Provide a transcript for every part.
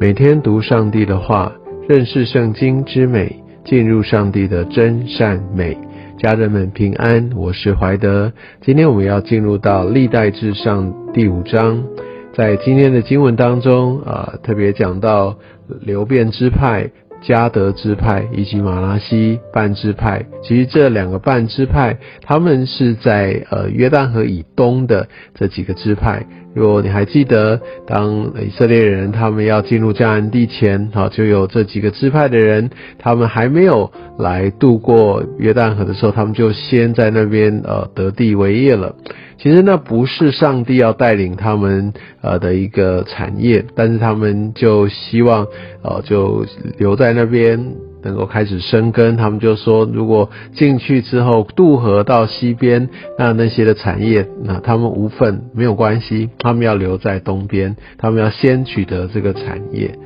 每天读上帝的话，认识圣经之美，进入上帝的真善美。家人们平安，我是怀德。今天我们要进入到历代至上第五章，在今天的经文当中啊，特别讲到流变之派。加德支派以及马拉西半支派，其实这两个半支派，他们是在呃约旦河以东的这几个支派。如果你还记得，当以色列人他们要进入迦南地前，好，就有这几个支派的人，他们还没有来渡过约旦河的时候，他们就先在那边呃得地为业了。其实那不是上帝要带领他们呃的一个产业，但是他们就希望呃就留在那边能够开始生根。他们就说，如果进去之后渡河到西边，那那些的产业，那他们无份没有关系，他们要留在东边，他们要先取得这个产业。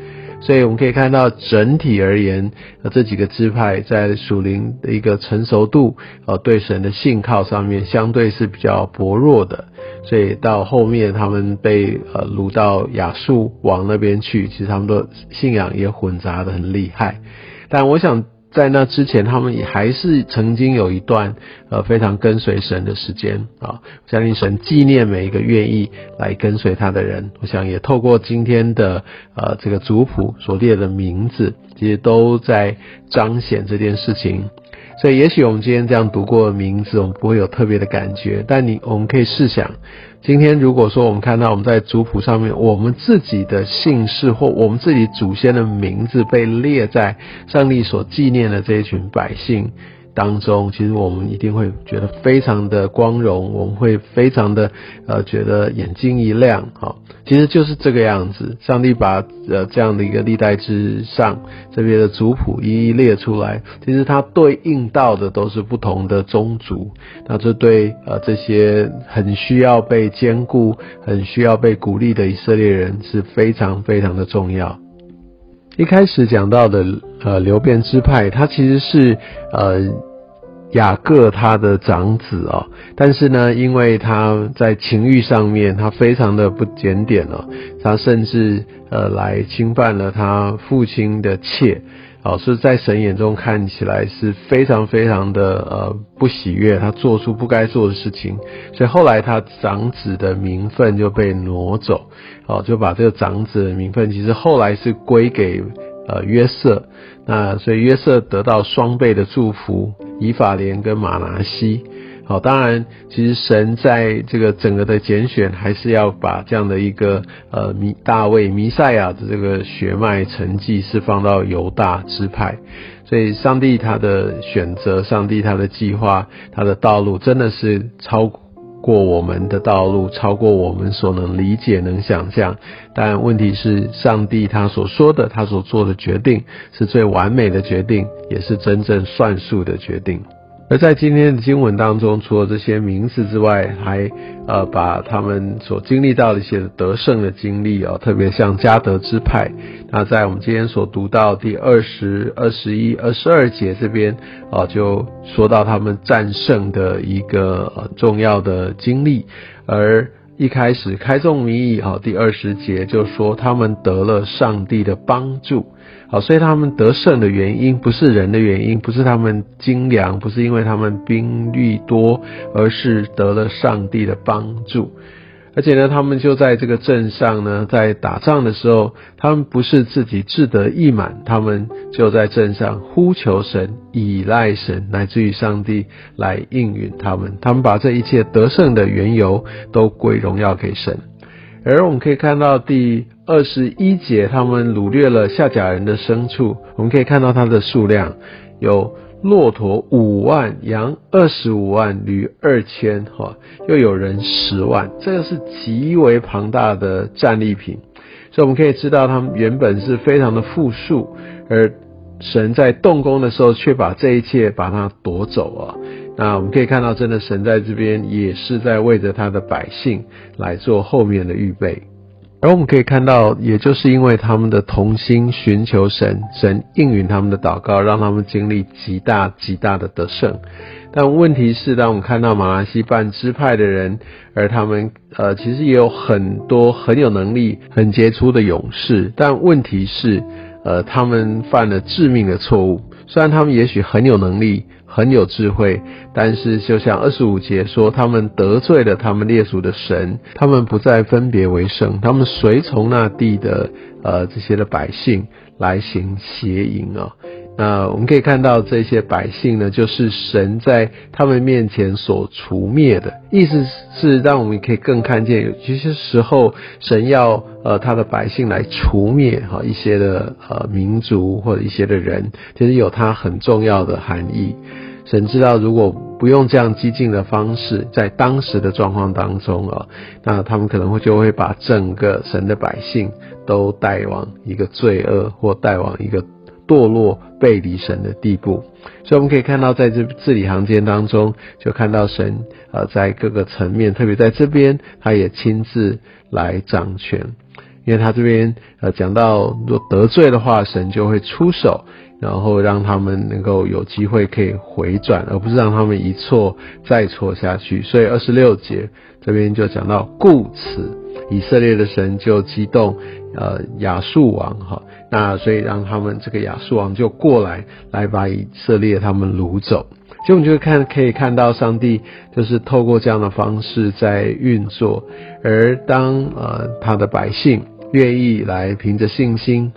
所以我们可以看到，整体而言，呃，这几个支派在属灵的一个成熟度，呃，对神的信靠上面，相对是比较薄弱的。所以到后面，他们被呃掳到亚述王那边去，其实他们的信仰也混杂的很厉害。但我想。在那之前，他们也还是曾经有一段呃非常跟随神的时间啊，相信神纪念每一个愿意来跟随他的人。我想也透过今天的呃这个族谱所列的名字，其实都在彰显这件事情。所以，也许我们今天这样读过的名字，我们不会有特别的感觉。但你，我们可以试想，今天如果说我们看到我们在族谱上面，我们自己的姓氏或我们自己祖先的名字被列在上帝所纪念的这一群百姓。当中，其实我们一定会觉得非常的光荣，我们会非常的呃觉得眼睛一亮，哈，其实就是这个样子。上帝把呃这样的一个历代之上这边的族谱一一列出来，其实它对应到的都是不同的宗族，那这对呃这些很需要被兼顾、很需要被鼓励的以色列人是非常非常的重要。一开始讲到的呃流变之派，他其实是呃雅各他的长子哦，但是呢，因为他在情欲上面他非常的不检点哦，他甚至呃来侵犯了他父亲的妾。哦，是在神眼中看起来是非常非常的呃不喜悦，他做出不该做的事情，所以后来他长子的名分就被挪走，哦，就把这个长子的名分其实后来是归给呃约瑟，那所以约瑟得到双倍的祝福，以法莲跟马拿西。好，当然，其实神在这个整个的拣选，还是要把这样的一个呃弥大卫弥赛亚的这个血脉成绩是放到犹大支派，所以上帝他的选择，上帝他的计划，他的道路真的是超过我们的道路，超过我们所能理解、能想象。但问题是，上帝他所说的，他所做的决定，是最完美的决定，也是真正算数的决定。而在今天的经文当中，除了这些名字之外，还呃把他们所经历到的一些得胜的经历哦，特别像加德之派，那在我们今天所读到第二十二、十一、二十二节这边啊，就说到他们战胜的一个重要的经历。而一开始开宗明义啊，第二十节就说他们得了上帝的帮助。好，所以他们得胜的原因不是人的原因，不是他们精良，不是因为他们兵力多，而是得了上帝的帮助。而且呢，他们就在这个镇上呢，在打仗的时候，他们不是自己志得意满，他们就在镇上呼求神，依赖神，乃至于上帝来应允他们。他们把这一切得胜的缘由都归荣耀给神。而我们可以看到第二十一节，他们掳掠了下甲人的牲畜。我们可以看到它的数量有骆驼五万，羊二十五万，驴二千，哈，又有人十万，这个是极为庞大的战利品。所以我们可以知道，他们原本是非常的富庶，而神在动工的时候，却把这一切把它夺走啊。那我们可以看到，真的神在这边也是在为着他的百姓来做后面的预备。而我们可以看到，也就是因为他们的同心寻求神，神应允他们的祷告，让他们经历极大极大的得胜。但问题是，当我们看到马来西半支派的人，而他们呃，其实也有很多很有能力、很杰出的勇士，但问题是，呃，他们犯了致命的错误。虽然他们也许很有能力。很有智慧，但是就像二十五节说，他们得罪了他们列祖的神，他们不再分别为圣，他们随从那地的呃这些的百姓来行邪淫啊。那我们可以看到这些百姓呢，就是神在他们面前所除灭的，意思是让我们可以更看见，有些时候神要呃他的百姓来除灭哈一些的呃民族或者一些的人，其实有它很重要的含义。神知道，如果不用这样激进的方式，在当时的状况当中啊，那他们可能会就会把整个神的百姓都带往一个罪恶或带往一个。堕落背离神的地步，所以我们可以看到，在这字里行间当中，就看到神呃在各个层面，特别在这边，他也亲自来掌权，因为他这边呃讲到，若得罪的话，神就会出手，然后让他们能够有机会可以回转，而不是让他们一错再错下去。所以二十六节这边就讲到，故此以色列的神就激动呃亚述王哈。那所以让他们这个亚述王就过来，来把以色列他们掳走。就我们就看可以看到，上帝就是透过这样的方式在运作。而当呃他的百姓愿意来凭着信心。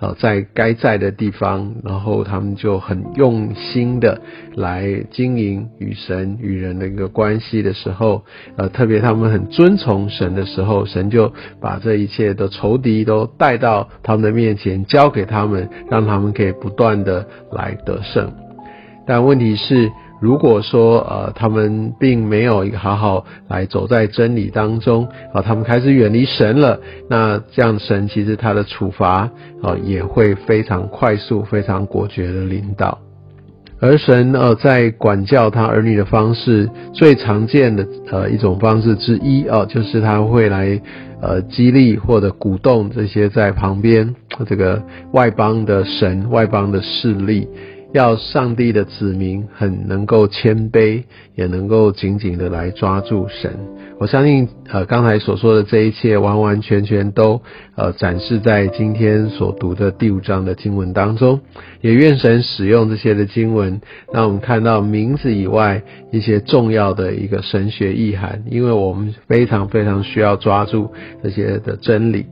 呃，在该在的地方，然后他们就很用心的来经营与神与人的一个关系的时候，呃，特别他们很遵从神的时候，神就把这一切的仇敌都带到他们的面前，交给他们，让他们可以不断的来得胜。但问题是。如果说呃他们并没有一个好好来走在真理当中啊，他们开始远离神了，那这样神其实他的处罚啊也会非常快速、非常果决的领导。而神呃在管教他儿女的方式，最常见的呃一种方式之一啊，就是他会来呃激励或者鼓动这些在旁边这个外邦的神、外邦的势力。要上帝的子民很能够谦卑，也能够紧紧的来抓住神。我相信，呃，刚才所说的这一切，完完全全都呃展示在今天所读的第五章的经文当中。也愿神使用这些的经文，让我们看到名字以外一些重要的一个神学意涵，因为我们非常非常需要抓住这些的真理。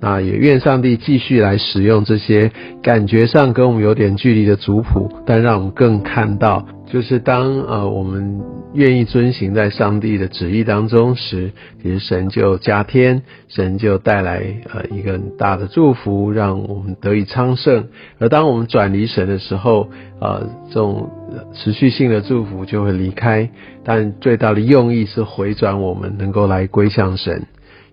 那也愿上帝继续来使用这些感觉上跟我们有点距离的族谱，但让我们更看到，就是当呃我们愿意遵行在上帝的旨意当中时，其实神就加添，神就带来呃一个很大的祝福，让我们得以昌盛。而当我们转离神的时候，呃这种持续性的祝福就会离开，但最大的用意是回转我们能够来归向神。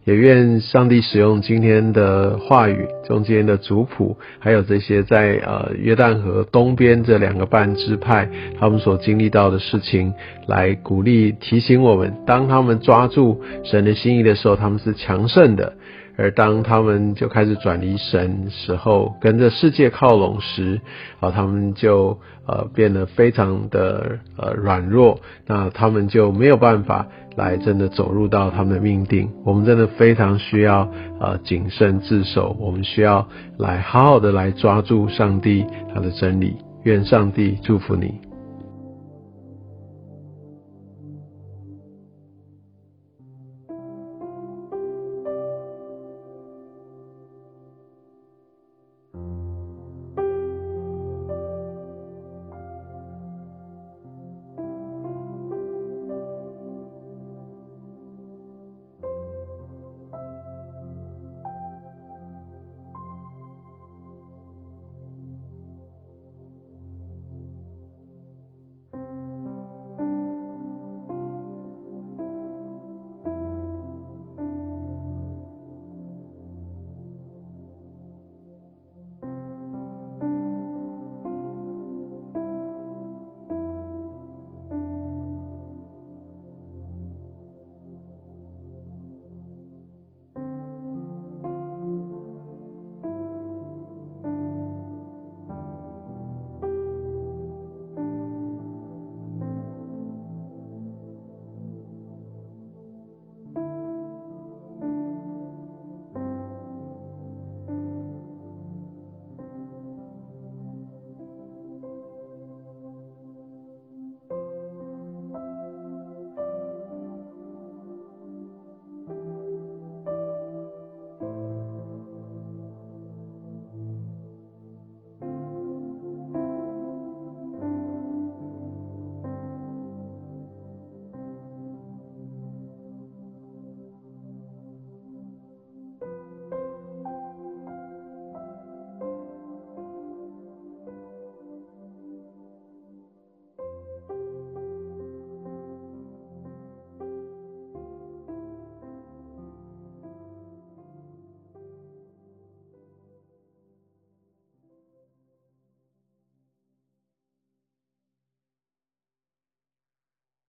也愿上帝使用今天的话语，中间的族谱，还有这些在呃约旦河东边这两个半支派，他们所经历到的事情，来鼓励提醒我们，当他们抓住神的心意的时候，他们是强盛的。而当他们就开始转离神时候，跟着世界靠拢时，啊，他们就呃变得非常的呃软弱，那他们就没有办法来真的走入到他们的命定。我们真的非常需要呃谨慎自守，我们需要来好好的来抓住上帝他的真理。愿上帝祝福你。